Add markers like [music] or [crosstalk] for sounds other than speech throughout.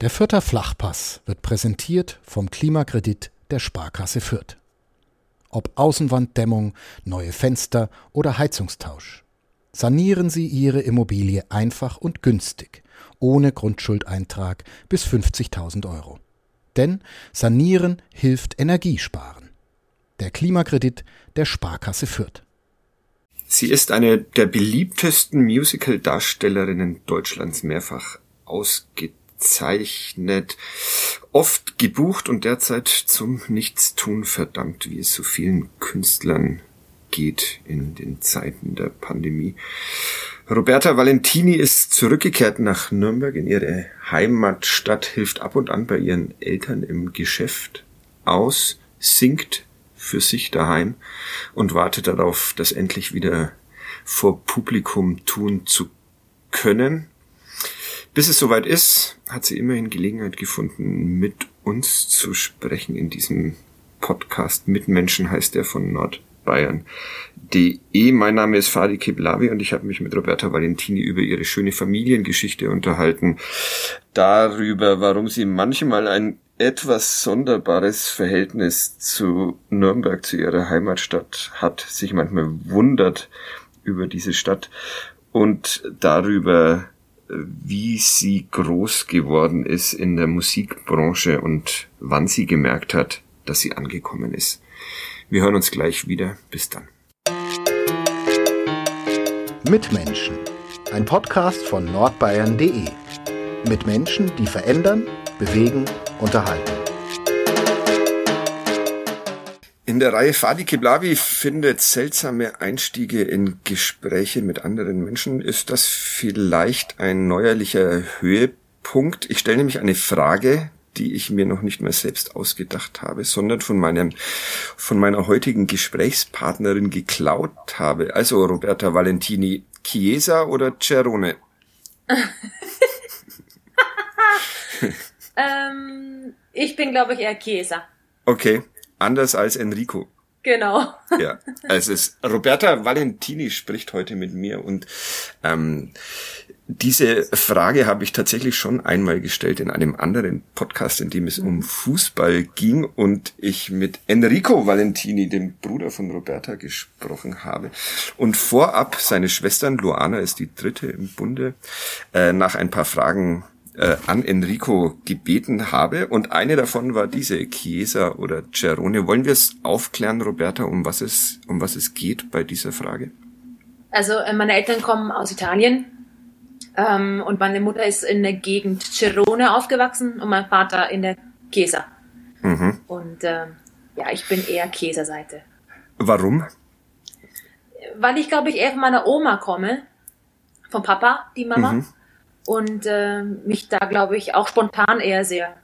Der Fürther Flachpass wird präsentiert vom Klimakredit der Sparkasse Fürth. Ob Außenwanddämmung, neue Fenster oder Heizungstausch. Sanieren Sie Ihre Immobilie einfach und günstig, ohne Grundschuldeintrag bis 50.000 Euro. Denn Sanieren hilft Energiesparen. Der Klimakredit der Sparkasse Fürth. Sie ist eine der beliebtesten Musical-Darstellerinnen Deutschlands mehrfach ausgetreten gezeichnet, oft gebucht und derzeit zum Nichtstun verdammt, wie es so vielen Künstlern geht in den Zeiten der Pandemie. Roberta Valentini ist zurückgekehrt nach Nürnberg in ihre Heimatstadt, hilft ab und an bei ihren Eltern im Geschäft aus, singt für sich daheim und wartet darauf, das endlich wieder vor Publikum tun zu können. Bis es soweit ist, hat sie immerhin Gelegenheit gefunden, mit uns zu sprechen in diesem Podcast. Mitmenschen heißt der von Nordbayern.de. Mein Name ist Fadi Kiblavi und ich habe mich mit Roberta Valentini über ihre schöne Familiengeschichte unterhalten. Darüber, warum sie manchmal ein etwas sonderbares Verhältnis zu Nürnberg, zu ihrer Heimatstadt hat, sich manchmal wundert über diese Stadt und darüber, wie sie groß geworden ist in der Musikbranche und wann sie gemerkt hat, dass sie angekommen ist. Wir hören uns gleich wieder. Bis dann. Mitmenschen. Ein Podcast von nordbayern.de. Mit Menschen, die verändern, bewegen, unterhalten. In der Reihe Fadi Kiblavi findet seltsame Einstiege in Gespräche mit anderen Menschen. Ist das vielleicht ein neuerlicher Höhepunkt? Ich stelle nämlich eine Frage, die ich mir noch nicht mehr selbst ausgedacht habe, sondern von meinem, von meiner heutigen Gesprächspartnerin geklaut habe. Also Roberta Valentini, Chiesa oder Cerone? [laughs] ähm, ich bin, glaube ich, eher Chiesa. Okay anders als Enrico. Genau. Ja, also es Roberta Valentini spricht heute mit mir und ähm, diese Frage habe ich tatsächlich schon einmal gestellt in einem anderen Podcast, in dem es um Fußball ging und ich mit Enrico Valentini, dem Bruder von Roberta, gesprochen habe. Und vorab seine Schwestern, Luana ist die dritte im Bunde, äh, nach ein paar Fragen äh, an Enrico gebeten habe. Und eine davon war diese Chiesa oder Cerone. Wollen wir es aufklären, Roberta, um was es, um was es geht bei dieser Frage? Also äh, meine Eltern kommen aus Italien ähm, und meine Mutter ist in der Gegend Cerone aufgewachsen und mein Vater in der Chiesa. Mhm. Und äh, ja, ich bin eher Chiesa-Seite. Warum? Weil ich glaube ich eher von meiner Oma komme, vom Papa, die Mama. Mhm und äh, mich da, glaube ich, auch spontan eher sehr.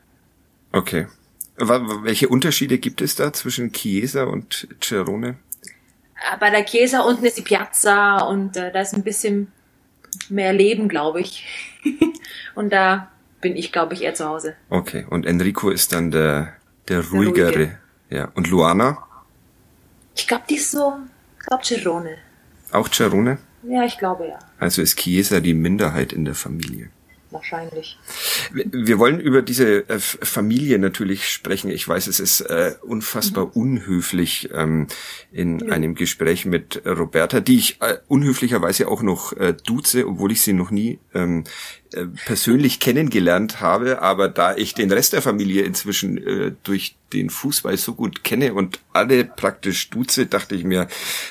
Okay. Welche Unterschiede gibt es da zwischen Chiesa und Cerone? Äh, bei der Chiesa unten ist die Piazza und äh, da ist ein bisschen mehr Leben, glaube ich. [laughs] und da bin ich, glaube ich, eher zu Hause. Okay. Und Enrico ist dann der, der ruhigere. Der ruhige. Ja. Und Luana? Ich glaube, die ist so, ich glaube Cerone. Auch Cerone? Ja, ich glaube ja. Also ist Chiesa die Minderheit in der Familie. Wahrscheinlich. Wir wollen über diese äh, Familie natürlich sprechen. Ich weiß, es ist äh, unfassbar mhm. unhöflich ähm, in ja. einem Gespräch mit Roberta, die ich äh, unhöflicherweise auch noch äh, duze, obwohl ich sie noch nie ähm, äh, persönlich kennengelernt habe. Aber da ich den Rest der Familie inzwischen äh, durch den Fußball so gut kenne und alle praktisch duze, dachte ich mir,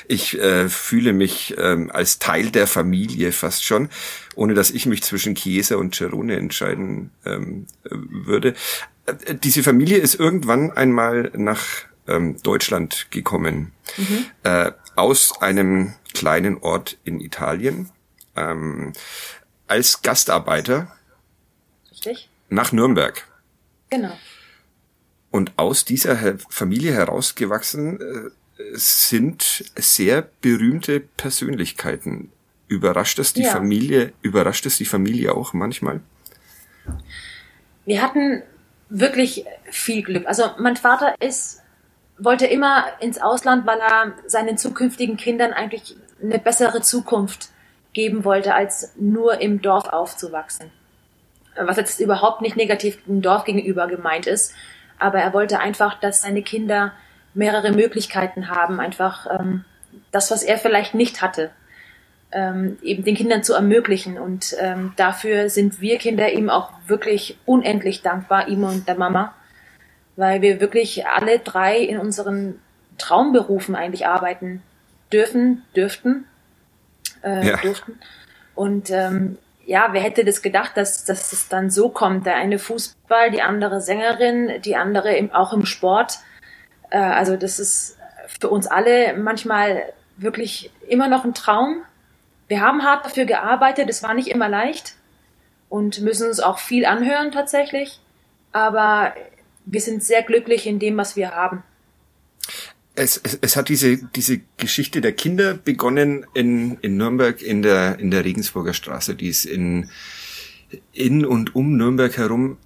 ich äh, fühle mich ähm, als Teil der Familie fast schon, ohne dass ich mich zwischen Chiesa und Cerone entscheiden ähm, würde. Äh, diese Familie ist irgendwann einmal nach ähm, Deutschland gekommen, mhm. äh, aus einem kleinen Ort in Italien, ähm, als Gastarbeiter Richtig. nach Nürnberg. Genau. Und aus dieser Familie herausgewachsen äh, sind sehr berühmte Persönlichkeiten. Überrascht es die ja. Familie, überrascht es die Familie auch manchmal? Wir hatten wirklich viel Glück. Also mein Vater ist, wollte immer ins Ausland, weil er seinen zukünftigen Kindern eigentlich eine bessere Zukunft geben wollte, als nur im Dorf aufzuwachsen. was jetzt überhaupt nicht negativ dem Dorf gegenüber gemeint ist, aber er wollte einfach, dass seine Kinder mehrere Möglichkeiten haben, einfach ähm, das, was er vielleicht nicht hatte, ähm, eben den Kindern zu ermöglichen. Und ähm, dafür sind wir Kinder ihm auch wirklich unendlich dankbar, ihm und der Mama, weil wir wirklich alle drei in unseren Traumberufen eigentlich arbeiten dürfen, dürften, äh, ja. durften. Und ähm, ja, wer hätte das gedacht, dass, dass es dann so kommt? Der eine Fußball, die andere Sängerin, die andere im, auch im Sport. Äh, also das ist für uns alle manchmal wirklich immer noch ein Traum. Wir haben hart dafür gearbeitet, es war nicht immer leicht und müssen uns auch viel anhören tatsächlich. Aber wir sind sehr glücklich in dem, was wir haben. Es, es, es hat diese, diese Geschichte der Kinder begonnen in, in Nürnberg in der, in der Regensburger Straße. Die ist in, in und um Nürnberg herum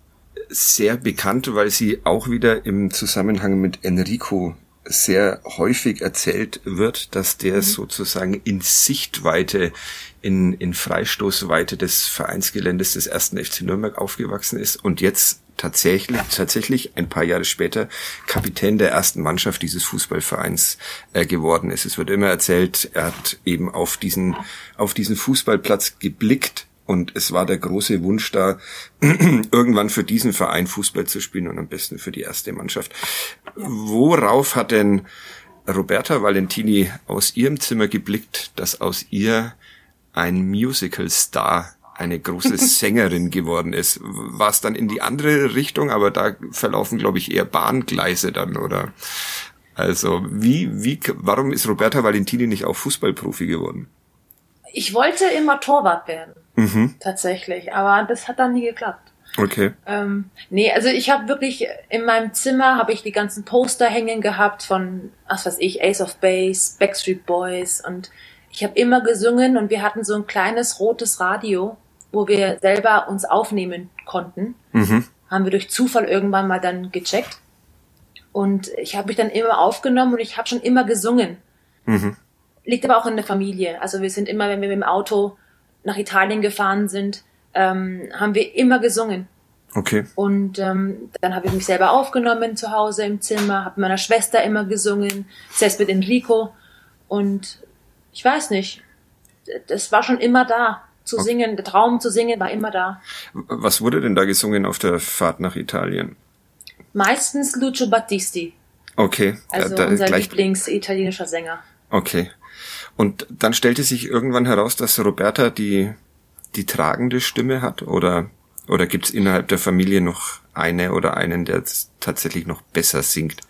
sehr bekannt, weil sie auch wieder im Zusammenhang mit Enrico sehr häufig erzählt wird, dass der mhm. sozusagen in Sichtweite, in, in Freistoßweite des Vereinsgeländes des ersten FC Nürnberg aufgewachsen ist und jetzt tatsächlich, tatsächlich ein paar Jahre später Kapitän der ersten Mannschaft dieses Fußballvereins äh, geworden ist. Es wird immer erzählt, er hat eben auf diesen, auf diesen Fußballplatz geblickt und es war der große Wunsch da, [clears throat] irgendwann für diesen Verein Fußball zu spielen und am besten für die erste Mannschaft. Worauf hat denn Roberta Valentini aus ihrem Zimmer geblickt, dass aus ihr ein Musical-Star eine große [laughs] Sängerin geworden ist. War es dann in die andere Richtung, aber da verlaufen, glaube ich, eher Bahngleise dann, oder? Also, wie, wie, warum ist Roberta Valentini nicht auch Fußballprofi geworden? Ich wollte immer Torwart werden. Mhm. Tatsächlich. Aber das hat dann nie geklappt. Okay. Ähm, nee, also ich habe wirklich in meinem Zimmer habe ich die ganzen Poster hängen gehabt von, was weiß ich, Ace of Base, Backstreet Boys und ich habe immer gesungen und wir hatten so ein kleines rotes Radio wo wir selber uns aufnehmen konnten. Mhm. Haben wir durch Zufall irgendwann mal dann gecheckt. Und ich habe mich dann immer aufgenommen und ich habe schon immer gesungen. Mhm. Liegt aber auch in der Familie. Also wir sind immer, wenn wir mit dem Auto nach Italien gefahren sind, ähm, haben wir immer gesungen. Okay. Und ähm, dann habe ich mich selber aufgenommen zu Hause im Zimmer, habe meiner Schwester immer gesungen, selbst mit Enrico. Und ich weiß nicht, das war schon immer da zu okay. singen, der Traum zu singen war immer da. Was wurde denn da gesungen auf der Fahrt nach Italien? Meistens Lucio Battisti. Okay. Also da, unser Lieblingsitalienischer Sänger. Okay. Und dann stellte sich irgendwann heraus, dass Roberta die, die tragende Stimme hat oder, oder gibt es innerhalb der Familie noch eine oder einen, der tatsächlich noch besser singt?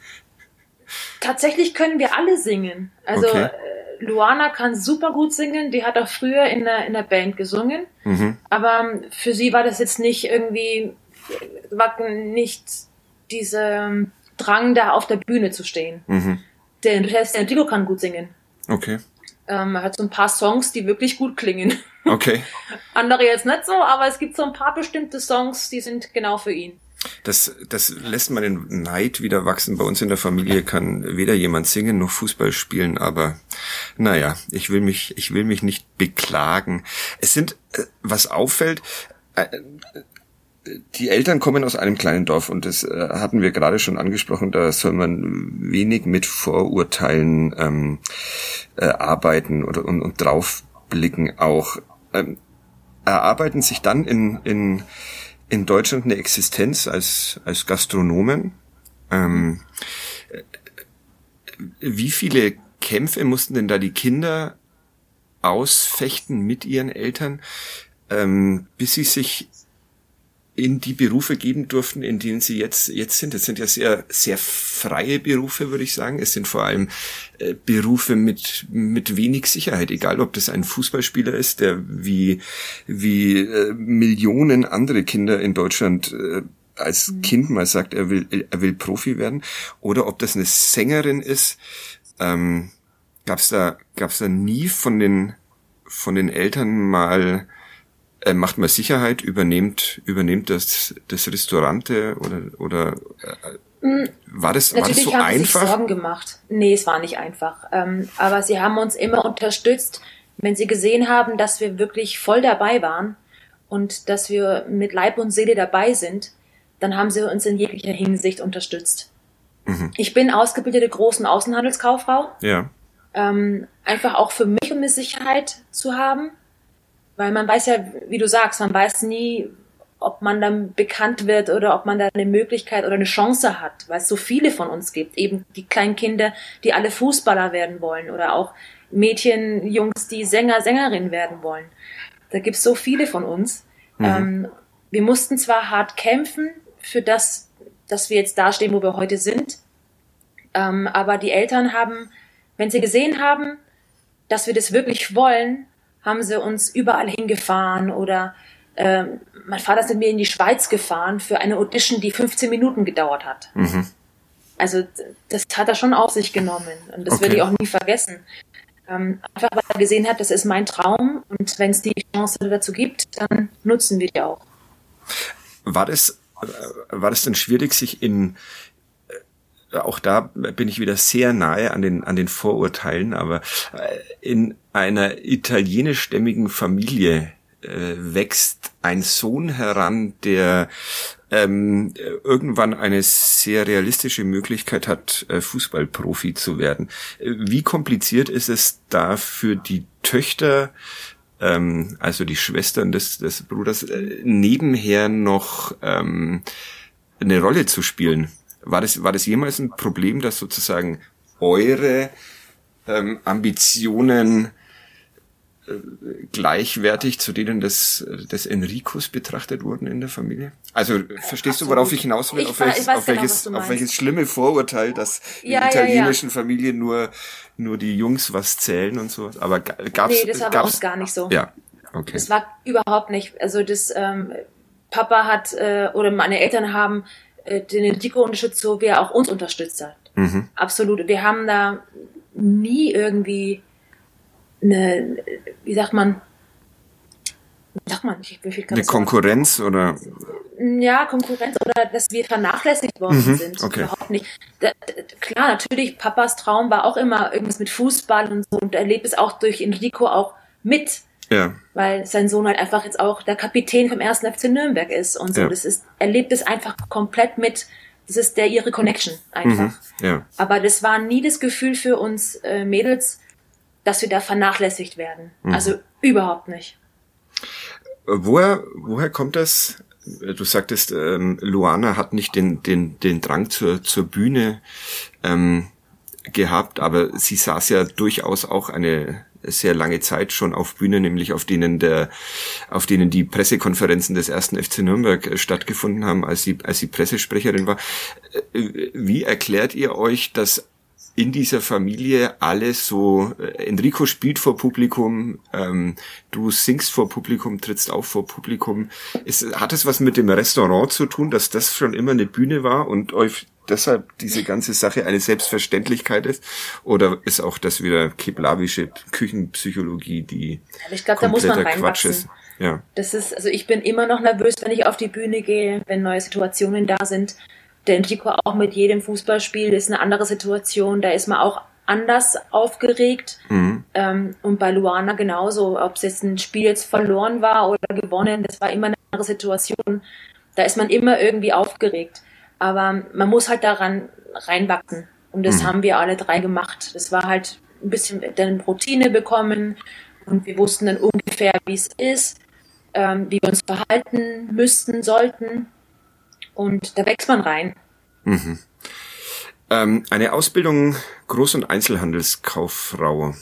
Tatsächlich können wir alle singen. Also okay. Äh, Luana kann super gut singen, die hat auch früher in der, in der Band gesungen, mhm. aber für sie war das jetzt nicht irgendwie, war nicht dieser Drang, da auf der Bühne zu stehen. Mhm. Der, der Enrico kann gut singen. Okay. Ähm, er hat so ein paar Songs, die wirklich gut klingen. [laughs] Okay. Andere jetzt nicht so, aber es gibt so ein paar bestimmte Songs, die sind genau für ihn. Das, das lässt meinen Neid wieder wachsen. Bei uns in der Familie kann weder jemand singen noch Fußball spielen, aber naja, ich will mich, ich will mich nicht beklagen. Es sind, äh, was auffällt, äh, die Eltern kommen aus einem kleinen Dorf und das äh, hatten wir gerade schon angesprochen, da soll man wenig mit Vorurteilen ähm, äh, arbeiten oder und, und draufblicken auch. Ähm, erarbeiten sich dann in, in in Deutschland eine Existenz als, als Gastronomen. Ähm, wie viele Kämpfe mussten denn da die Kinder ausfechten mit ihren Eltern, ähm, bis sie sich in die Berufe geben durften, in denen sie jetzt, jetzt sind. Das sind ja sehr, sehr freie Berufe, würde ich sagen. Es sind vor allem äh, Berufe mit, mit wenig Sicherheit, egal ob das ein Fußballspieler ist, der wie, wie äh, Millionen andere Kinder in Deutschland äh, als mhm. Kind mal sagt, er will, er will Profi werden, oder ob das eine Sängerin ist. Ähm, gab's da, gab's da nie von den, von den Eltern mal äh, macht man Sicherheit, übernimmt, übernimmt das, das Restaurante oder, oder äh, mm, war das, war das so haben einfach? Sie Sorgen gemacht. Nee, es war nicht einfach. Ähm, aber sie haben uns immer unterstützt, wenn sie gesehen haben, dass wir wirklich voll dabei waren und dass wir mit Leib und Seele dabei sind, dann haben sie uns in jeglicher Hinsicht unterstützt. Mhm. Ich bin ausgebildete großen Außenhandelskauffrau. Ja. Ähm, einfach auch für mich, um eine Sicherheit zu haben. Weil man weiß ja, wie du sagst, man weiß nie, ob man dann bekannt wird oder ob man da eine Möglichkeit oder eine Chance hat, weil es so viele von uns gibt. Eben die kleinen Kinder, die alle Fußballer werden wollen oder auch Mädchen, Jungs, die Sänger, Sängerin werden wollen. Da gibt es so viele von uns. Mhm. Ähm, wir mussten zwar hart kämpfen für das, dass wir jetzt dastehen, wo wir heute sind, ähm, aber die Eltern haben, wenn sie gesehen haben, dass wir das wirklich wollen, haben sie uns überall hingefahren oder ähm, mein Vater ist mit mir in die Schweiz gefahren für eine Audition, die 15 Minuten gedauert hat. Mhm. Also das hat er schon auf sich genommen und das okay. werde ich auch nie vergessen. Ähm, einfach weil er gesehen hat, das ist mein Traum und wenn es die Chance dazu gibt, dann nutzen wir die auch. War das, äh, war das denn schwierig, sich in äh, auch da bin ich wieder sehr nahe an den, an den Vorurteilen, aber äh, in einer italienischstämmigen Familie äh, wächst ein Sohn heran, der ähm, irgendwann eine sehr realistische Möglichkeit hat, äh, Fußballprofi zu werden. Wie kompliziert ist es da für die Töchter, ähm, also die Schwestern des, des Bruders, äh, nebenher noch ähm, eine Rolle zu spielen? War das, war das jemals ein Problem, dass sozusagen eure ähm, Ambitionen gleichwertig zu denen des, des Enricos betrachtet wurden in der Familie? Also verstehst du, worauf ich hinaus will? Ich auf, welches, auf, genau, welches, auf welches schlimme Vorurteil, dass ja, in italienischen ja, ja. Familien nur, nur die Jungs was zählen und so. Aber gab's, Nee, das war bei uns gar nicht so. Ja, okay. Das war überhaupt nicht. Also das, ähm, Papa hat, äh, oder meine Eltern haben äh, den Enrico unterstützt, so wie er auch uns unterstützt hat. Mhm. Absolut. Wir haben da nie irgendwie eine, wie sagt man, sagt man, ich, wie viel eine Konkurrenz sagen? oder? Ja, Konkurrenz oder dass wir vernachlässigt worden mhm, sind. Okay. Überhaupt nicht. Da, klar, natürlich, Papas Traum war auch immer irgendwas mit Fußball und so und er lebt es auch durch Enrico auch mit. Ja. Weil sein Sohn halt einfach jetzt auch der Kapitän vom ersten FC Nürnberg ist und so. Ja. Das ist, er lebt es einfach komplett mit. Das ist der ihre Connection einfach. Mhm, ja. Aber das war nie das Gefühl für uns äh, Mädels, dass wir da vernachlässigt werden. Mhm. Also überhaupt nicht. Woher, woher kommt das? Du sagtest, ähm, Luana hat nicht den, den, den Drang zur, zur Bühne ähm, gehabt, aber sie saß ja durchaus auch eine sehr lange Zeit schon auf Bühnen, nämlich auf denen der, auf denen die Pressekonferenzen des ersten FC Nürnberg äh, stattgefunden haben, als sie, als sie Pressesprecherin war. Äh, wie erklärt ihr euch, dass in dieser Familie alles so, äh, Enrico spielt vor Publikum, ähm, du singst vor Publikum, trittst auf vor Publikum. Ist, hat es was mit dem Restaurant zu tun, dass das schon immer eine Bühne war und euch deshalb diese ganze Sache eine Selbstverständlichkeit ist? Oder ist auch das wieder keplavische Küchenpsychologie, die ich glaub, da muss man Quatsch ist? Ja. Das ist, also ich bin immer noch nervös, wenn ich auf die Bühne gehe, wenn neue Situationen da sind der Enrico auch mit jedem Fußballspiel ist eine andere Situation. Da ist man auch anders aufgeregt. Mhm. Ähm, und bei Luana genauso, ob es jetzt ein Spiel jetzt verloren war oder gewonnen, das war immer eine andere Situation. Da ist man immer irgendwie aufgeregt. Aber man muss halt daran reinwachsen. Und das mhm. haben wir alle drei gemacht. Das war halt ein bisschen dann Routine bekommen und wir wussten dann ungefähr, wie es ist, ähm, wie wir uns verhalten müssten, sollten. Und da wächst man rein. Mhm. Ähm, eine Ausbildung Groß- und Einzelhandelskauffrau.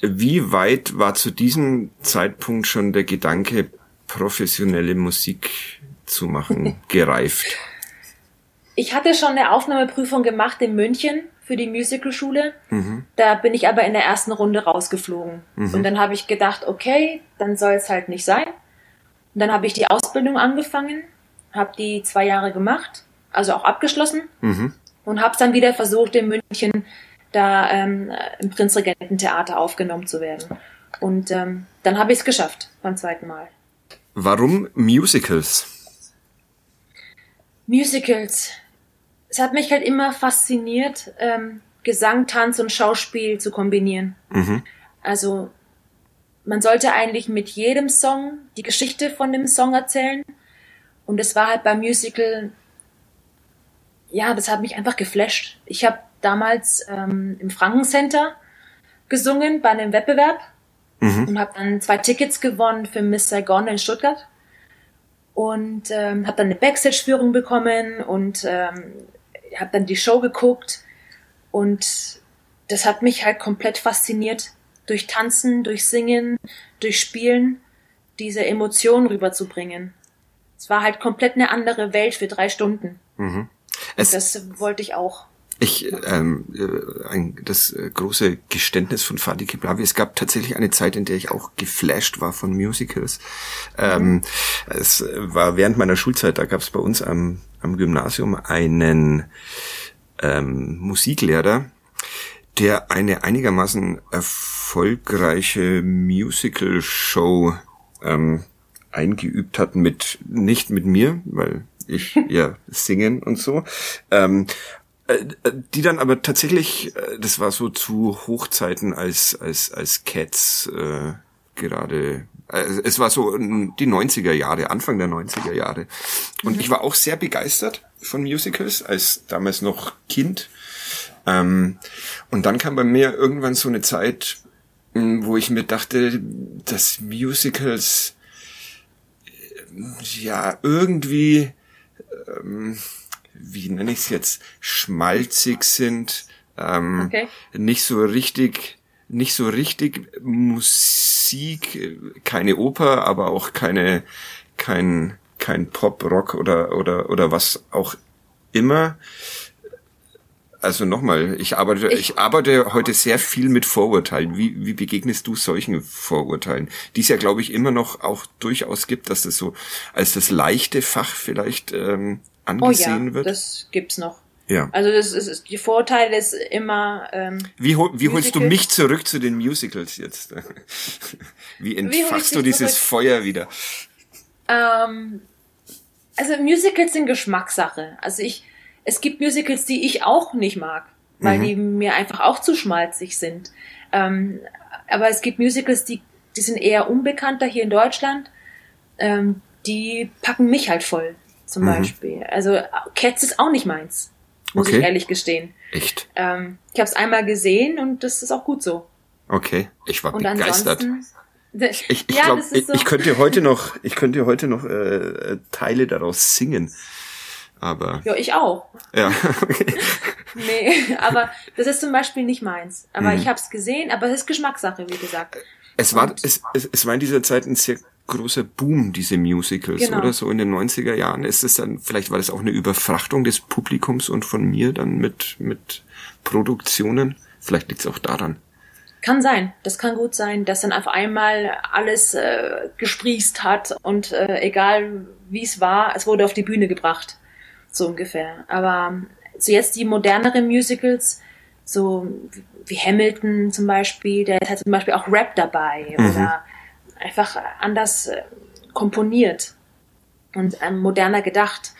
Wie weit war zu diesem Zeitpunkt schon der Gedanke, professionelle Musik zu machen, [laughs] gereift? Ich hatte schon eine Aufnahmeprüfung gemacht in München für die Musicalschule. Mhm. Da bin ich aber in der ersten Runde rausgeflogen. Mhm. Und dann habe ich gedacht, okay, dann soll es halt nicht sein. Und dann habe ich die Ausbildung angefangen habe die zwei Jahre gemacht, also auch abgeschlossen mhm. und habe es dann wieder versucht in München da ähm, im Prinzregententheater aufgenommen zu werden. Und ähm, dann habe ich es geschafft beim zweiten Mal. Warum Musicals? Musicals. Es hat mich halt immer fasziniert, ähm, Gesang, Tanz und Schauspiel zu kombinieren. Mhm. Also man sollte eigentlich mit jedem Song die Geschichte von dem Song erzählen. Und es war halt beim Musical, ja, das hat mich einfach geflasht. Ich habe damals ähm, im Frankencenter gesungen bei einem Wettbewerb mhm. und habe dann zwei Tickets gewonnen für Miss Saigon in Stuttgart und ähm, habe dann eine Backstage-Führung bekommen und ähm, habe dann die Show geguckt und das hat mich halt komplett fasziniert, durch Tanzen, durch Singen, durch Spielen diese Emotionen rüberzubringen. Es war halt komplett eine andere Welt für drei Stunden. Mhm. Das wollte ich auch. Ich, ähm, äh, ein, das äh, große Geständnis von Fadi Kiblavi, es gab tatsächlich eine Zeit, in der ich auch geflasht war von Musicals. Ähm. Es war während meiner Schulzeit, da gab es bei uns am, am Gymnasium einen ähm, Musiklehrer, der eine einigermaßen erfolgreiche Musical-Show ähm, eingeübt hat mit nicht mit mir, weil ich [laughs] ja singen und so, ähm, äh, die dann aber tatsächlich, äh, das war so zu Hochzeiten als als als Cats äh, gerade äh, es war so die 90er Jahre, Anfang der 90er Jahre. Und mhm. ich war auch sehr begeistert von Musicals, als damals noch Kind. Ähm, und dann kam bei mir irgendwann so eine Zeit, wo ich mir dachte, dass Musicals ja irgendwie ähm, wie nenne ich es jetzt, schmalzig sind, ähm, okay. nicht so richtig, nicht so richtig Musik, keine Oper, aber auch keine, kein, kein Pop, Rock oder, oder, oder was auch immer. Also nochmal, ich arbeite, ich, ich, arbeite heute sehr viel mit Vorurteilen. Wie, wie begegnest du solchen Vorurteilen? Die es ja, glaube ich, immer noch auch durchaus gibt, dass das so als das leichte Fach vielleicht ähm, angesehen oh ja, wird? Das gibt's noch. Ja. Also das ist die Vorteil ist immer. Ähm, wie, hol, wie holst du mich zurück zu den Musicals jetzt? [laughs] wie entfachst wie du dieses zurück? Feuer wieder? Ähm, also Musicals sind Geschmackssache. Also ich, es gibt Musicals, die ich auch nicht mag, weil mhm. die mir einfach auch zu schmalzig sind. Ähm, aber es gibt Musicals, die, die sind eher unbekannter hier in Deutschland. Ähm, die packen mich halt voll zum mhm. Beispiel. Also Cats ist auch nicht meins, muss okay. ich ehrlich gestehen. Echt? Ähm, ich habe es einmal gesehen und das ist auch gut so. Okay, ich war und begeistert. Ich, ich, ja, glaube, ich, so. ich könnte heute noch, ich könnte heute noch äh, Teile daraus singen. Aber. Ja, ich auch. Ja. [laughs] Okay. [laughs] nee, aber das ist zum Beispiel nicht meins. Aber mhm. ich habe es gesehen, aber es ist Geschmackssache, wie gesagt. Es war, es, es, es war in dieser Zeit ein sehr großer Boom, diese Musicals, genau. oder? So in den 90er Jahren ist es dann, vielleicht war das auch eine Überfrachtung des Publikums und von mir dann mit, mit Produktionen. Vielleicht liegt es auch daran. Kann sein, das kann gut sein, dass dann auf einmal alles äh, gesprießt hat und äh, egal wie es war, es wurde auf die Bühne gebracht, so ungefähr. Aber so jetzt die moderneren Musicals, so wie Hamilton zum Beispiel, der hat zum Beispiel auch Rap dabei mhm. oder einfach anders äh, komponiert und ähm, moderner gedacht.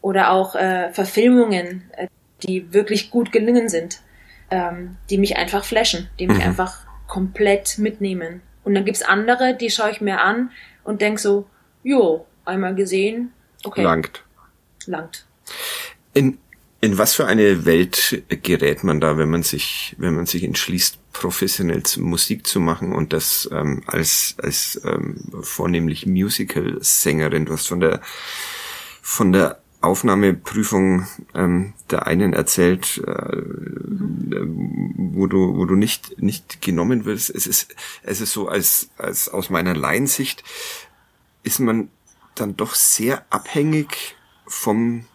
Oder auch äh, Verfilmungen, äh, die wirklich gut gelungen sind, ähm, die mich einfach flashen, die mich mhm. einfach komplett mitnehmen. Und dann gibt's andere, die schaue ich mir an und denk so, jo, einmal gesehen, okay. Langt. Langt. In, in was für eine Welt gerät man da, wenn man sich, wenn man sich entschließt, professionell Musik zu machen und das ähm, als, als ähm, vornehmlich Musical-Sängerin. Du hast von der von der Aufnahmeprüfung ähm, der einen erzählt, äh, wo du wo du nicht nicht genommen wirst. Es ist es ist so als als aus meiner Laiensicht ist man dann doch sehr abhängig vom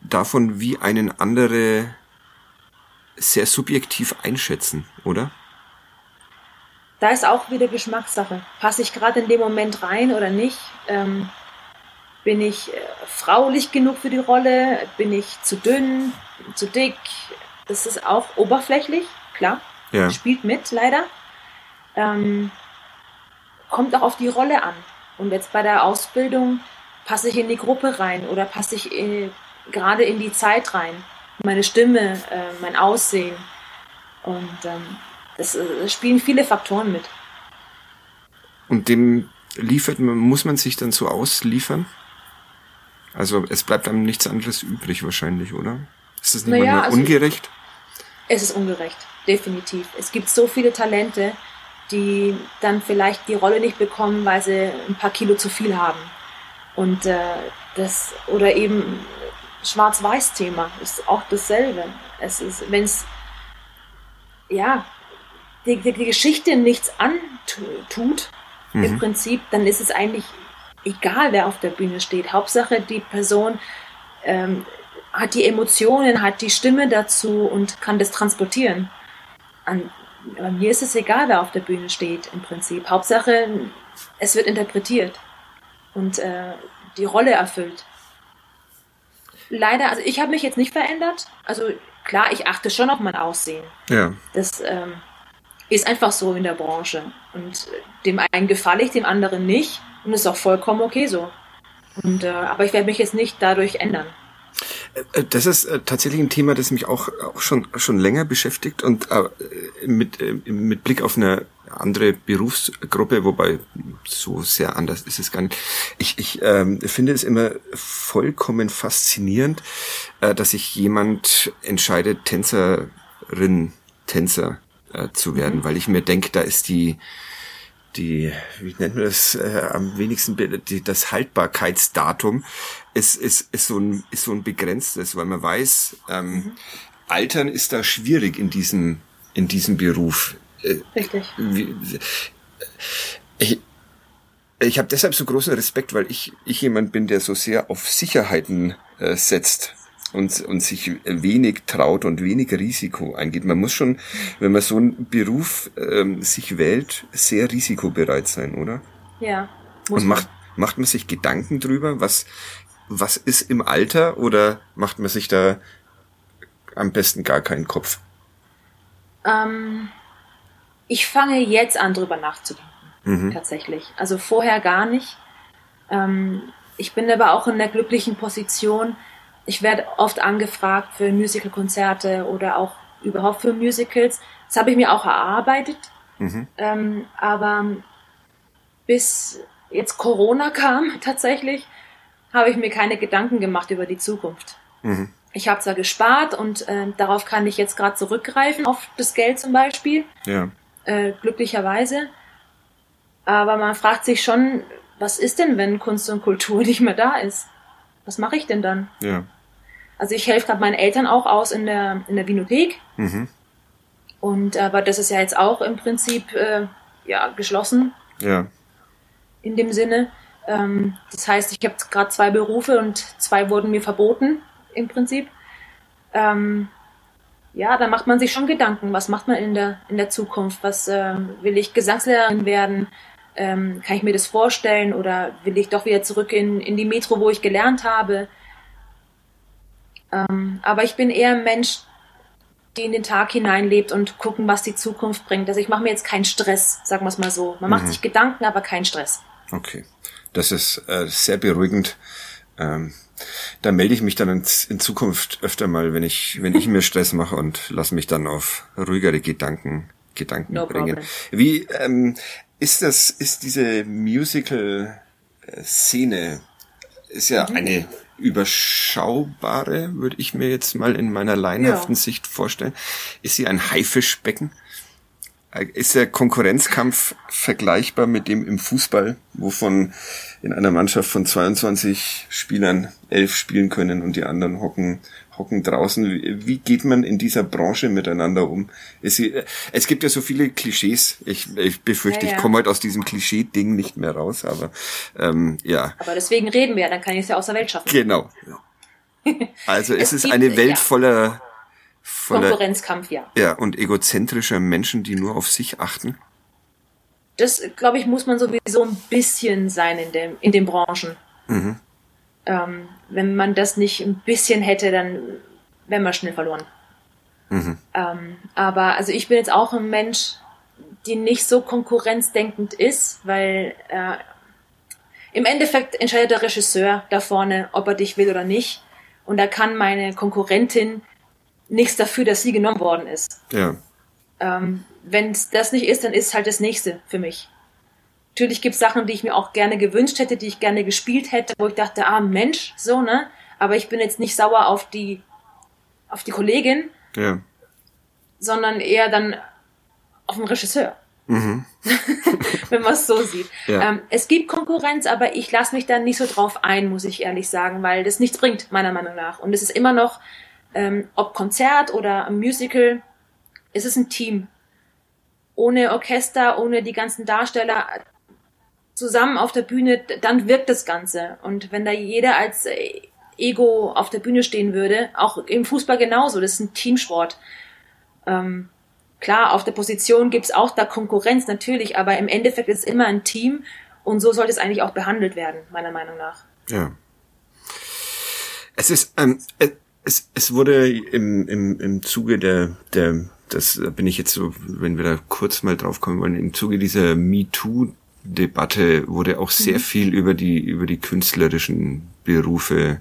davon, wie einen andere sehr subjektiv einschätzen, oder? Da ist auch wieder Geschmackssache. Passe ich gerade in dem Moment rein oder nicht? Ähm, bin ich äh, fraulich genug für die Rolle? Bin ich zu dünn, zu dick? Das ist auch oberflächlich, klar. Ja. Spielt mit, leider. Ähm, kommt auch auf die Rolle an. Und jetzt bei der Ausbildung passe ich in die Gruppe rein oder passe ich in, gerade in die Zeit rein meine Stimme, äh, mein Aussehen. Und ähm, das, das spielen viele Faktoren mit. Und dem liefert man, muss man sich dann so ausliefern? Also es bleibt einem nichts anderes übrig wahrscheinlich, oder? Ist das nicht naja, manchmal also ungerecht? Es ist ungerecht, definitiv. Es gibt so viele Talente, die dann vielleicht die Rolle nicht bekommen, weil sie ein paar Kilo zu viel haben. Und äh, das, oder eben Schwarz-Weiß-Thema ist auch dasselbe. Es ist, wenn es, ja, die, die, die, Geschichte nichts antut, mhm. im Prinzip, dann ist es eigentlich egal, wer auf der Bühne steht. Hauptsache, die Person ähm, hat die Emotionen, hat die Stimme dazu und kann das transportieren. An, an mir ist es egal, wer auf der Bühne steht, im Prinzip. Hauptsache, es wird interpretiert und äh, die Rolle erfüllt. Leider, also ich habe mich jetzt nicht verändert. Also klar, ich achte schon auf mein Aussehen. Ja. Das ähm, ist einfach so in der Branche. Und dem einen gefalle ich, dem anderen nicht. Und ist auch vollkommen okay so. Und, äh, aber ich werde mich jetzt nicht dadurch ändern. Äh, das ist äh, tatsächlich ein Thema, das mich auch, auch schon, schon länger beschäftigt und äh, mit, äh, mit Blick auf eine andere Berufsgruppe, wobei so sehr anders ist es gar nicht. Ich, ich ähm, finde es immer vollkommen faszinierend, äh, dass sich jemand entscheidet, Tänzerin, Tänzer äh, zu werden, mhm. weil ich mir denke, da ist die die, wie nennt man das, äh, am wenigsten, die, das Haltbarkeitsdatum ist, ist, ist, so ein, ist so ein begrenztes, weil man weiß, ähm, mhm. Altern ist da schwierig in diesem, in diesem Beruf. Äh, Richtig. Ich, ich habe deshalb so großen Respekt, weil ich, ich jemand bin, der so sehr auf Sicherheiten äh, setzt und, und sich wenig traut und wenig Risiko eingeht. Man muss schon, wenn man so einen Beruf ähm, sich wählt, sehr risikobereit sein, oder? Ja. und macht, macht man sich Gedanken drüber, was, was ist im Alter oder macht man sich da am besten gar keinen Kopf? Ähm, ich fange jetzt an, drüber nachzudenken. Mhm. Tatsächlich. Also vorher gar nicht. Ähm, ich bin aber auch in der glücklichen Position, ich werde oft angefragt für Musicalkonzerte oder auch überhaupt für Musicals. Das habe ich mir auch erarbeitet. Mhm. Ähm, aber bis jetzt Corona kam [laughs] tatsächlich, habe ich mir keine Gedanken gemacht über die Zukunft. Mhm. Ich habe zwar gespart und äh, darauf kann ich jetzt gerade zurückgreifen, auf das Geld zum Beispiel. Ja. Äh, glücklicherweise. Aber man fragt sich schon, was ist denn, wenn Kunst und Kultur [laughs] nicht mehr da ist? Was mache ich denn dann? Ja. Also ich helfe gerade meinen Eltern auch aus in der, in der Vinothek. Mhm. Und aber das ist ja jetzt auch im Prinzip äh, ja geschlossen. Ja. In dem Sinne. Ähm, das heißt, ich habe gerade zwei Berufe und zwei wurden mir verboten im Prinzip. Ähm, ja, da macht man sich schon Gedanken. Was macht man in der in der Zukunft? Was ähm, will ich Gesangslehrerin werden? Ähm, kann ich mir das vorstellen oder will ich doch wieder zurück in, in die Metro, wo ich gelernt habe? Ähm, aber ich bin eher ein Mensch, die in den Tag hineinlebt und gucken, was die Zukunft bringt. Also ich mache mir jetzt keinen Stress, sagen wir es mal so. Man mhm. macht sich Gedanken, aber keinen Stress. Okay, das ist äh, sehr beruhigend. Ähm, da melde ich mich dann in, in, Zukunft öfter mal, wenn ich, wenn ich mir Stress mache und lasse mich dann auf ruhigere Gedanken, Gedanken no bringen. Problem. Wie ähm, ist das, ist diese Musical-Szene, ist ja mhm. eine überschaubare, würde ich mir jetzt mal in meiner leinhaften ja. Sicht vorstellen. Ist sie ein Haifischbecken? Ist der Konkurrenzkampf vergleichbar mit dem im Fußball, wovon in einer Mannschaft von 22 Spielern elf spielen können und die anderen hocken hocken draußen. Wie geht man in dieser Branche miteinander um? Es, es gibt ja so viele Klischees. Ich, ich befürchte, ja, ja. ich komme heute aus diesem Klischee-Ding nicht mehr raus, aber ähm, ja. Aber deswegen reden wir, dann kann ich es ja aus der Welt schaffen. Genau. [laughs] Also es, es ist eine Welt ja. voller, voller Konkurrenzkampf, ja. Ja, und egozentrischer Menschen, die nur auf sich achten. Das, glaube ich, muss man sowieso ein bisschen sein in, dem, in den Branchen. Mhm. Ähm, wenn man das nicht ein bisschen hätte, dann wären wir schnell verloren. Mhm. Ähm, aber also ich bin jetzt auch ein Mensch, die nicht so konkurrenzdenkend ist, weil äh, im Endeffekt entscheidet der Regisseur da vorne, ob er dich will oder nicht. Und da kann meine Konkurrentin nichts dafür, dass sie genommen worden ist. Ja. Ähm, Wenn es das nicht ist, dann ist halt das nächste für mich. Natürlich gibt es Sachen, die ich mir auch gerne gewünscht hätte, die ich gerne gespielt hätte, wo ich dachte, ah Mensch, so, ne? Aber ich bin jetzt nicht sauer auf die, auf die Kollegin, Ja. sondern eher dann auf den Regisseur. Mhm. [laughs] wenn man es so sieht. Ja. Ähm, es gibt Konkurrenz, aber ich lasse mich da nicht so drauf ein, muss ich ehrlich sagen, weil das nichts bringt, meiner Meinung nach. Und es ist immer noch, ähm, ob Konzert oder Musical, es ist ein Team. Ohne Orchester, ohne die ganzen Darsteller zusammen auf der Bühne, dann wirkt das Ganze. Und wenn da jeder als äh, Ego auf der Bühne stehen würde, auch im Fußball genauso, das ist ein Teamsport. Ähm, klar, auf der Position gibt's auch da Konkurrenz natürlich, aber im Endeffekt ist es immer ein Team und so sollte es eigentlich auch behandelt werden, meiner Meinung nach. Ja. Es ist, ähm, äh, es, es wurde im, im, im Zuge der, der, das bin ich jetzt so, wenn wir da kurz mal drauf kommen wollen, im Zuge dieser MeToo-Debatte wurde auch sehr viel über die, über die künstlerischen Berufe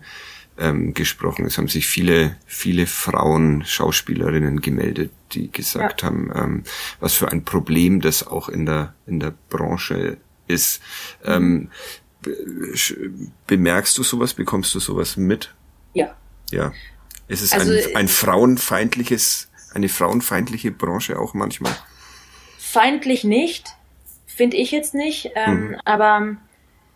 ähm, gesprochen. Es haben sich viele, viele Frauen, Schauspielerinnen gemeldet, die gesagt haben, ähm, was für ein Problem das auch in der, in der Branche ist. Ähm, be- sch- bemerkst du sowas? Bekommst du sowas mit? Ja. Ja. Ist es Also, ein, ein frauenfeindliches, eine frauenfeindliche Branche auch manchmal? Feindlich nicht, finde ich jetzt nicht, ähm, Mhm. aber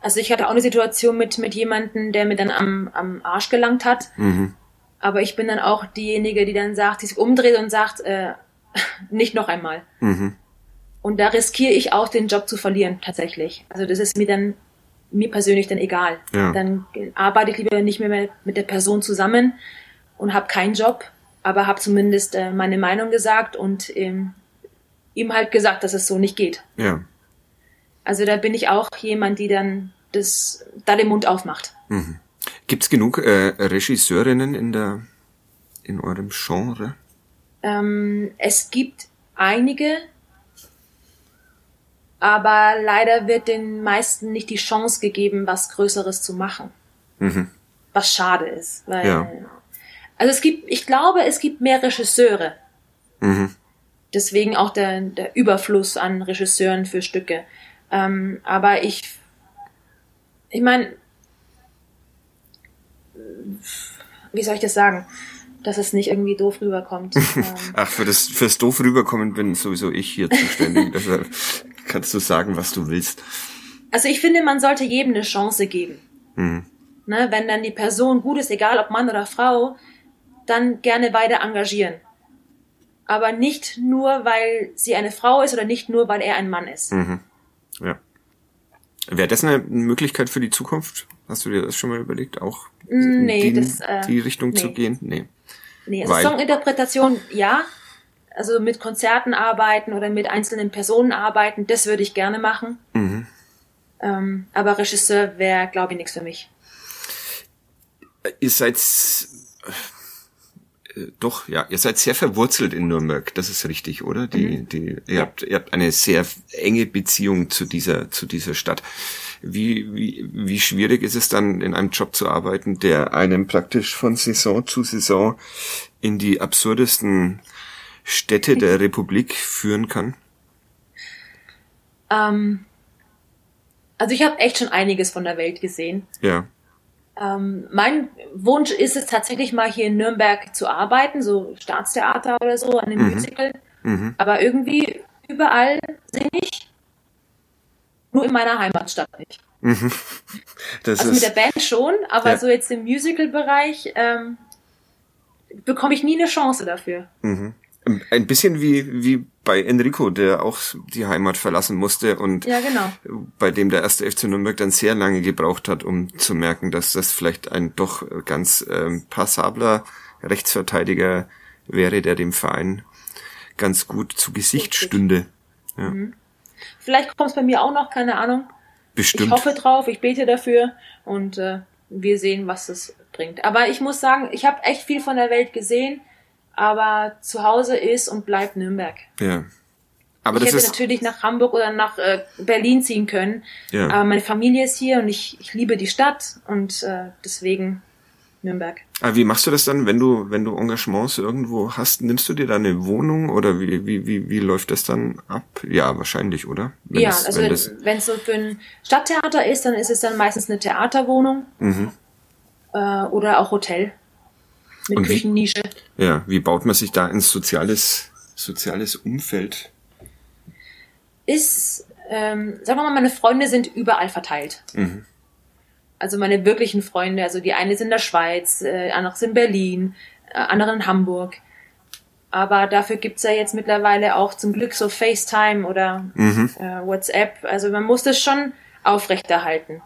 also ich hatte auch eine Situation mit, mit jemandem, der mir dann am, am Arsch gelangt hat. Mhm. Aber ich bin dann auch diejenige, die dann sagt, die sich umdreht und sagt, äh, [laughs] nicht noch einmal. Mhm. Und da riskiere ich auch den Job zu verlieren, tatsächlich. Also das ist mir dann, mir persönlich dann egal. Ja. Dann arbeite ich lieber nicht mehr mit der Person zusammen und habe keinen Job, aber habe zumindest äh, meine Meinung gesagt und ähm, ihm halt gesagt, dass es so nicht geht. Ja. Also da bin ich auch jemand, die dann das, da den Mund aufmacht. Gibt's genug äh, Regisseurinnen in der, in eurem Genre? Ähm, es gibt einige, aber leider wird den meisten nicht die Chance gegeben, was Größeres zu machen. Mhm. Was schade ist. Weil, Ja. Also es gibt, ich glaube, es gibt mehr Regisseure. Mhm. Deswegen auch der, der Überfluss an Regisseuren für Stücke. Ähm, aber ich, ich meine, wie soll ich das sagen, dass es nicht irgendwie doof rüberkommt. [laughs] ähm, Ach, für das, fürs doof rüberkommen bin sowieso ich hier zuständig. [laughs] Deshalb kannst du sagen, was du willst. Also ich finde, man sollte jedem eine Chance geben. Mhm. Ne, wenn dann die Person gut ist, egal ob Mann oder Frau, dann gerne weiter engagieren. Aber nicht nur, weil sie eine Frau ist oder nicht nur, weil er ein Mann ist. Mhm. Ja. Wäre das eine Möglichkeit für die Zukunft? Hast du dir das schon mal überlegt, auch in Nee, die, das, äh, die Richtung zu nee. gehen? Nee. Nee, also Weil- Songinterpretation, ja. Also mit Konzerten arbeiten oder mit einzelnen Personen arbeiten, das würde ich gerne machen. Mhm. Ähm, aber Regisseur wäre, glaube ich, nichts für mich. Ihr seid doch, ja, ihr seid sehr verwurzelt in Nürnberg, das ist richtig, oder? Die, die, ihr habt, ihr habt eine sehr enge Beziehung zu dieser, zu dieser Stadt. Wie, wie, wie schwierig ist es dann, in einem Job zu arbeiten, der einem praktisch von Saison zu Saison in die absurdesten Städte der Republik führen kann? Ähm, also ich habe echt schon einiges von der Welt gesehen. Ja. Ähm, mein Wunsch ist es tatsächlich mal hier in Nürnberg zu arbeiten, so Staatstheater oder so, an einem Musical. Mhm. Aber irgendwie überall singe ich. Nur in meiner Heimatstadt nicht. Das Also mit der Band schon, aber Ja. so jetzt im Musical-Bereich ähm, bekomme ich nie eine Chance dafür. Ein bisschen wie, wie bei Enrico, der auch die Heimat verlassen musste und Ja, genau. bei dem der erste FC Nürnberg dann sehr lange gebraucht hat, um zu merken, dass das vielleicht ein doch ganz ähm, passabler Rechtsverteidiger wäre, der dem Verein ganz gut zu Gesicht Richtig. stünde. Vielleicht kommt es bei mir auch noch, keine Ahnung. Bestimmt. Ich hoffe drauf, ich bete dafür und äh, wir sehen, was es bringt. Aber ich muss sagen, ich habe echt viel von der Welt gesehen, aber zu Hause ist und bleibt Nürnberg. ja. Aber ich das hätte ist, natürlich nach Hamburg oder nach äh, Berlin ziehen können, Ja. aber meine Familie ist hier und ich, ich liebe die Stadt und äh, deswegen Nürnberg. Aber wie machst du das dann, wenn du, wenn du Engagements irgendwo hast? Nimmst du dir da eine Wohnung oder wie, wie, wie, wie läuft das dann ab? Ja, wahrscheinlich, oder? Wenn ja, das, also wenn es so für ein Stadttheater ist, dann ist es dann meistens eine Theaterwohnung mhm. äh, oder auch Hotel mit Und Küchennische. Wie, ja, wie baut man sich da ins soziales, soziales Umfeld? Ist, ähm, sagen wir mal, meine Freunde sind überall verteilt. Mhm. Also meine wirklichen Freunde, also die eine ist in der Schweiz, äh, andere ist in Berlin, äh, andere in Hamburg. Aber dafür gibt's ja jetzt mittlerweile auch zum Glück so FaceTime oder mhm. äh, WhatsApp. Also man muss das schon aufrechterhalten.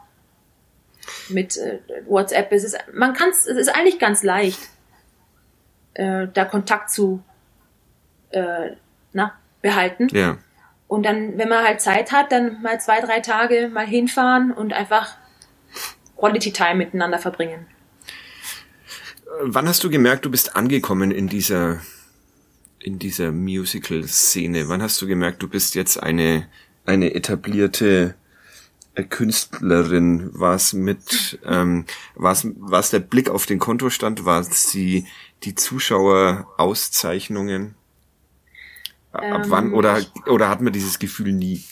Mit äh, WhatsApp ist es, man kann es, ist eigentlich ganz leicht, äh, da Kontakt zu äh, na, behalten. Ja. Und dann, wenn man halt Zeit hat, dann mal zwei, drei Tage mal hinfahren und einfach Quality Time miteinander verbringen. Wann hast du gemerkt, du bist angekommen in dieser in dieser Musical-Szene? Wann hast du gemerkt, du bist jetzt eine eine etablierte äh, Künstlerin? War es mit ähm, war es der Blick auf den Kontostand? War es die die Zuschauerauszeichnungen? Ab ähm, wann oder oder hat man dieses Gefühl nie?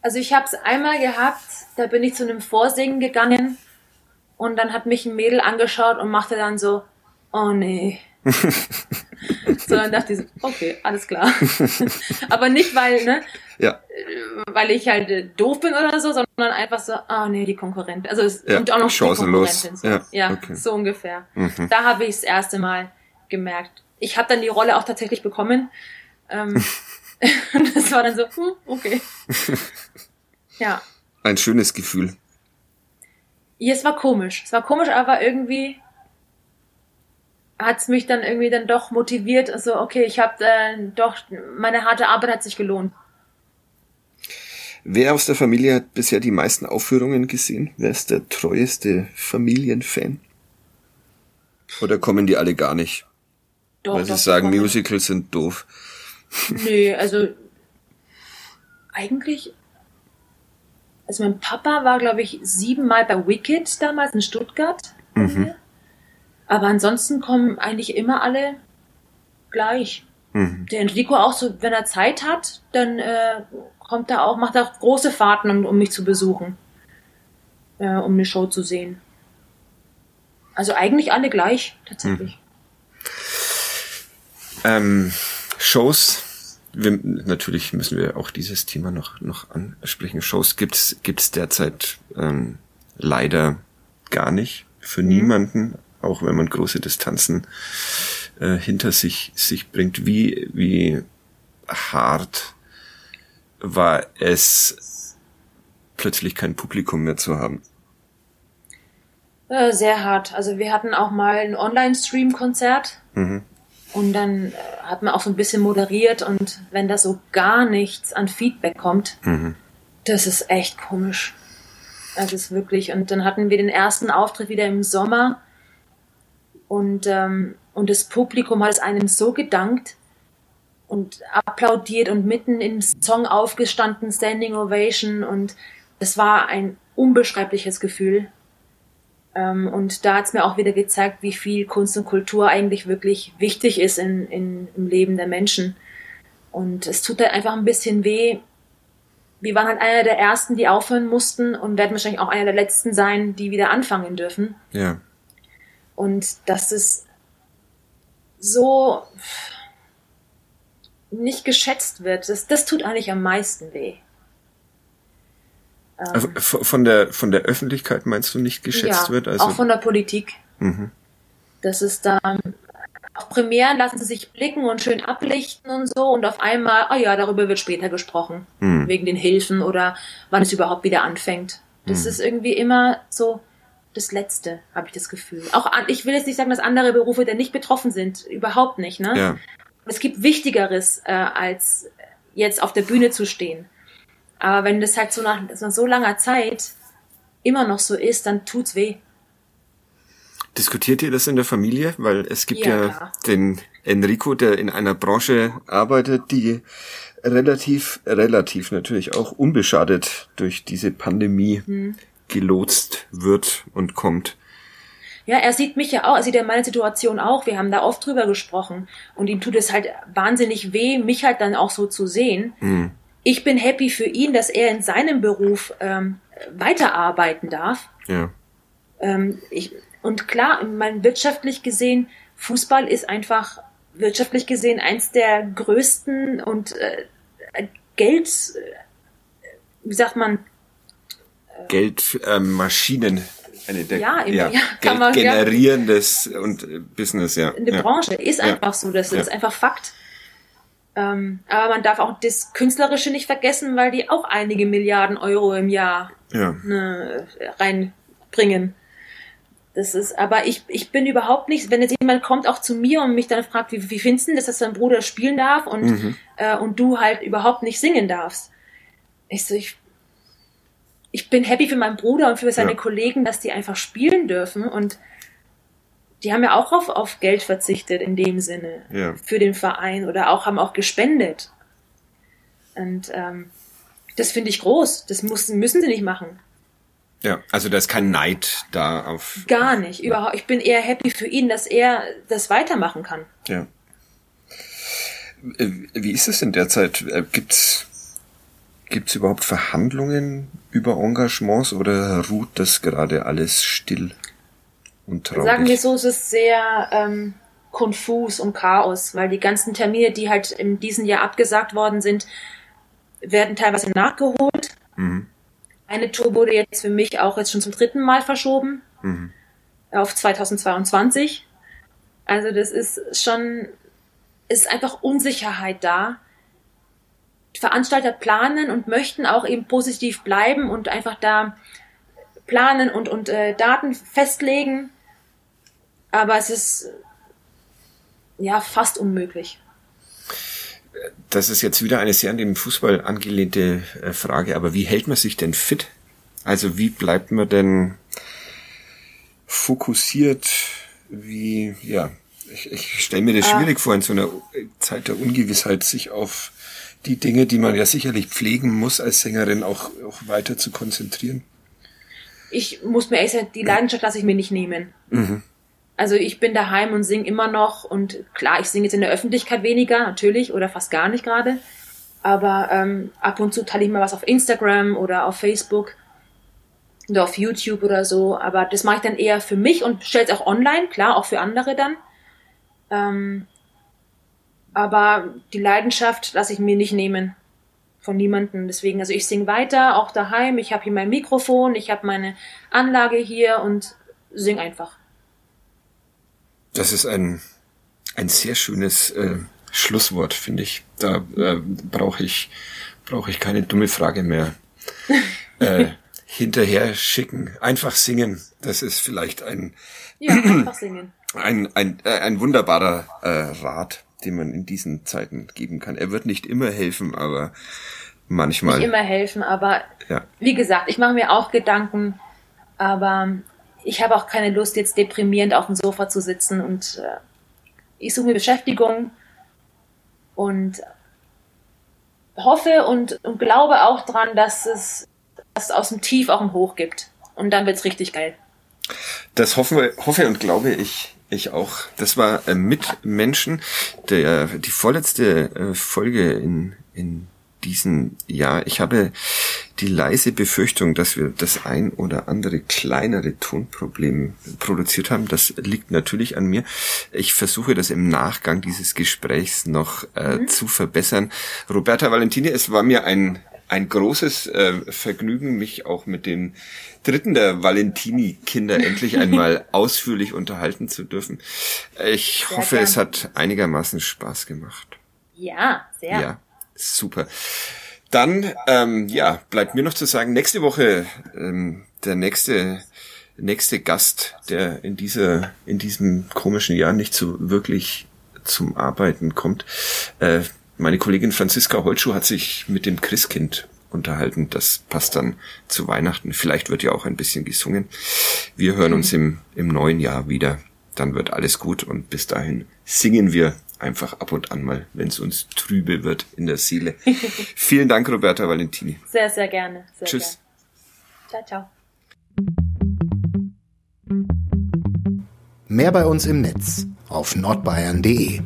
Also ich habe es einmal gehabt, da bin ich zu einem Vorsingen gegangen und dann hat mich ein Mädel angeschaut und machte dann so, oh nee. [laughs] [laughs] so, dann dachte ich so, okay, alles klar. [laughs] Aber nicht, weil, ne, ja. weil ich halt äh, doof bin oder so, sondern einfach so, oh nee, die Konkurrentin. Also es ja, und auch noch chancenlos. So. Ja, ja okay. so ungefähr. Mhm. Da habe ich das erste Mal gemerkt. Ich habe dann die Rolle auch tatsächlich bekommen. Ähm, Und [laughs] das war dann so, hm, okay. Ja. Ein schönes Gefühl. Ja, es war komisch. Es war komisch, aber irgendwie hat es mich dann irgendwie dann doch motiviert. Also, okay, ich habe äh, doch, meine harte Arbeit hat sich gelohnt. Wer aus der Familie hat bisher die meisten Aufführungen gesehen? Wer ist der treueste Familienfan? Oder kommen die alle gar nicht? Doch, Weil sie sagen, Musicals sind doof. Nö, also eigentlich. Also mein Papa war, glaube ich, siebenmal bei Wicked damals in Stuttgart. Mhm. Aber ansonsten kommen eigentlich immer alle gleich. Mhm. Der Enrico auch so, wenn er Zeit hat, dann äh, kommt er auch, macht er auch große Fahrten, um, um mich zu besuchen. Äh, um eine Show zu sehen. Also eigentlich alle gleich, tatsächlich. Mhm. Ähm, Shows, wir, natürlich müssen wir auch dieses Thema noch, noch ansprechen. Shows gibt's gibt's derzeit ähm, leider gar nicht für mhm. niemanden, auch wenn man große Distanzen äh, hinter sich, sich bringt. Wie, wie hart war es, plötzlich kein Publikum mehr zu haben? Äh, sehr hart. Also wir hatten auch mal ein Online-Stream-Konzert. Mhm. Und dann äh, hat man auch so ein bisschen moderiert und wenn da so gar nichts an Feedback kommt, mhm. das ist echt komisch. Das ist wirklich. Und dann hatten wir den ersten Auftritt wieder im Sommer und, ähm, und das Publikum hat es einem so gedankt und applaudiert und mitten im Song aufgestanden, Standing Ovation und es war ein unbeschreibliches Gefühl. Ähm, und da hat es mir auch wieder gezeigt, wie viel Kunst und Kultur eigentlich wirklich wichtig ist in, in, im Leben der Menschen. Und es tut halt einfach ein bisschen weh. Wir waren halt einer der ersten, die aufhören mussten und werden wahrscheinlich auch einer der letzten sein, die wieder anfangen dürfen. Ja. Und dass es so nicht geschätzt wird, das, das tut eigentlich am meisten weh. Also von der von der Öffentlichkeit meinst du nicht geschätzt ja, wird? Also auch von der Politik. Mhm. Das ist dann auf Premieren lassen sie sich blicken und schön ablichten und so und auf einmal, oh ja, darüber wird später gesprochen. Mhm. Wegen den Hilfen oder wann es überhaupt wieder anfängt. Das mhm. ist irgendwie immer so das Letzte, habe ich das Gefühl. Auch an, ich will jetzt nicht sagen, dass andere Berufe da nicht betroffen sind. Überhaupt nicht, ne? Ja. Es gibt Wichtigeres, äh, als jetzt auf der Bühne zu stehen. Aber wenn das halt so nach, nach so langer Zeit immer noch so ist, dann tut's weh. Diskutiert ihr das in der Familie? Weil es gibt ja, ja den Enrico, der in einer Branche arbeitet, die relativ, relativ natürlich auch unbeschadet durch diese Pandemie hm. Gelotst wird und kommt. ja, er sieht mich ja auch, er sieht ja meine Situation auch. Wir haben da oft drüber gesprochen. Und ihm tut es halt wahnsinnig weh, mich halt dann auch so zu sehen. Mhm. Ich bin happy für ihn, dass er in seinem Beruf ähm, weiterarbeiten darf. Ja. Ähm, ich, und klar, mein wirtschaftlich gesehen, Fußball ist einfach wirtschaftlich gesehen eins der größten und äh, Geld, äh, wie sagt man? Geldmaschinen. Ähm, eine der ja, im, ja, Geld man, generierendes ja. und äh, Business, ja. Eine ja. Branche ist einfach so, das ist einfach Fakt. Ähm, aber man darf auch das Künstlerische nicht vergessen, weil die auch einige Milliarden Euro im Jahr ja. ne, reinbringen. Das ist, aber ich, ich bin überhaupt nicht, wenn jetzt jemand kommt auch zu mir und mich dann fragt, wie, wie findest du das, dass dein Bruder spielen darf und, mhm. äh, und du halt überhaupt nicht singen darfst. Ich so, ich, ich bin happy für meinen Bruder und für seine ja. Kollegen, dass die einfach spielen dürfen und die haben ja auch auf, auf Geld verzichtet in dem Sinne ja. für den Verein oder auch haben auch gespendet. Und ähm, das finde ich groß. Das müssen, müssen sie nicht machen. Ja, also da ist kein Neid da auf. Gar nicht, überhaupt. Ich bin eher happy für ihn, dass er das weitermachen kann. Ja. Äh, wie ist es in der Zeit? Gibt's gibt's überhaupt Verhandlungen über Engagements oder ruht das gerade alles still und traurig? Sagen wir so, es ist sehr ähm, konfus und Chaos, weil die ganzen Termine, die halt in diesem Jahr abgesagt worden sind, werden teilweise nachgeholt. Mhm. Eine Tour wurde jetzt für mich auch jetzt schon zum dritten Mal verschoben mhm. auf 2022. Also das ist schon, ist einfach Unsicherheit da. Veranstalter planen und möchten auch eben positiv bleiben und einfach da planen und, und äh, Daten festlegen. Aber es ist ja fast unmöglich. Das ist jetzt wieder eine sehr an den Fußball angelehnte äh, Frage, aber wie hält man sich denn fit? Also wie bleibt man denn fokussiert? Wie, ja, ich, ich stelle mir das ah. schwierig vor, in so einer Zeit der Ungewissheit sich auf die Dinge, die man ja sicherlich pflegen muss als Sängerin, auch, auch weiter zu konzentrieren. Ich muss mir ehrlich sagen, die Leidenschaft lasse ich mir nicht nehmen. Mhm. Also ich bin daheim und singe immer noch und klar, ich singe jetzt in der Öffentlichkeit weniger, natürlich, oder fast gar nicht gerade. Aber ähm, ab und zu teile ich mal was auf Instagram oder auf Facebook oder auf YouTube oder so. Aber das mache ich dann eher für mich und stelle es auch online, klar, auch für andere dann. Ähm, aber die Leidenschaft lasse ich mir nicht nehmen von niemandem. Deswegen, also ich singe weiter, auch daheim. Ich habe hier mein Mikrofon, ich habe meine Anlage hier und sing einfach. Das ist ein, ein sehr schönes äh, Schlusswort, finde ich. Da äh, brauche ich, brauche ich keine dumme Frage mehr [laughs] äh, hinterher schicken. Einfach singen. Das ist vielleicht ein, ja, einfach singen. [clears throat] ein, ein, äh, ein wunderbarer äh, Rat, den man in diesen Zeiten geben kann. Er wird nicht immer helfen, aber manchmal. Nicht immer helfen, aber ja. wie gesagt, ich mache mir auch Gedanken, aber ich habe auch keine Lust, jetzt deprimierend auf dem Sofa zu sitzen und äh, ich suche mir Beschäftigung und hoffe und, und glaube auch dran, dass es, dass es aus dem Tief auch ein Hoch gibt. Und dann wird's richtig geil. Das hoffe, hoffe und glaube ich, ich auch. Das war äh, mit Menschen der, die vorletzte äh, Folge in, in diesen Jahr. Ich habe die leise Befürchtung, dass wir das ein oder andere kleinere Tonproblem produziert haben. Das liegt natürlich an mir. Ich versuche das im Nachgang dieses Gesprächs noch äh, mhm. zu verbessern. Roberta Valentini, es war mir ein ein großes äh, Vergnügen, mich auch mit den dritten der Valentini-Kinder endlich [laughs] einmal ausführlich unterhalten zu dürfen. Ich sehr hoffe, gern. es hat einigermaßen Spaß gemacht. Ja, sehr. Ja. Super. Dann, ähm, ja, bleibt mir noch zu sagen, nächste Woche ähm, der nächste nächste Gast, der in dieser in diesem komischen Jahr nicht so wirklich zum Arbeiten kommt. Äh, meine Kollegin Franziska Holtschuh hat sich mit dem Christkind unterhalten. Das passt dann zu Weihnachten. Vielleicht wird ja auch ein bisschen gesungen. Wir hören uns im, im neuen Jahr wieder. Dann wird alles gut und bis dahin singen wir einfach ab und an mal, wenn es uns trübe wird in der Seele. [laughs] Vielen Dank, Roberta Valentini. Sehr, sehr gerne. Sehr Tschüss. Gerne. Ciao, ciao. Mehr bei uns im Netz auf nordbayern.de.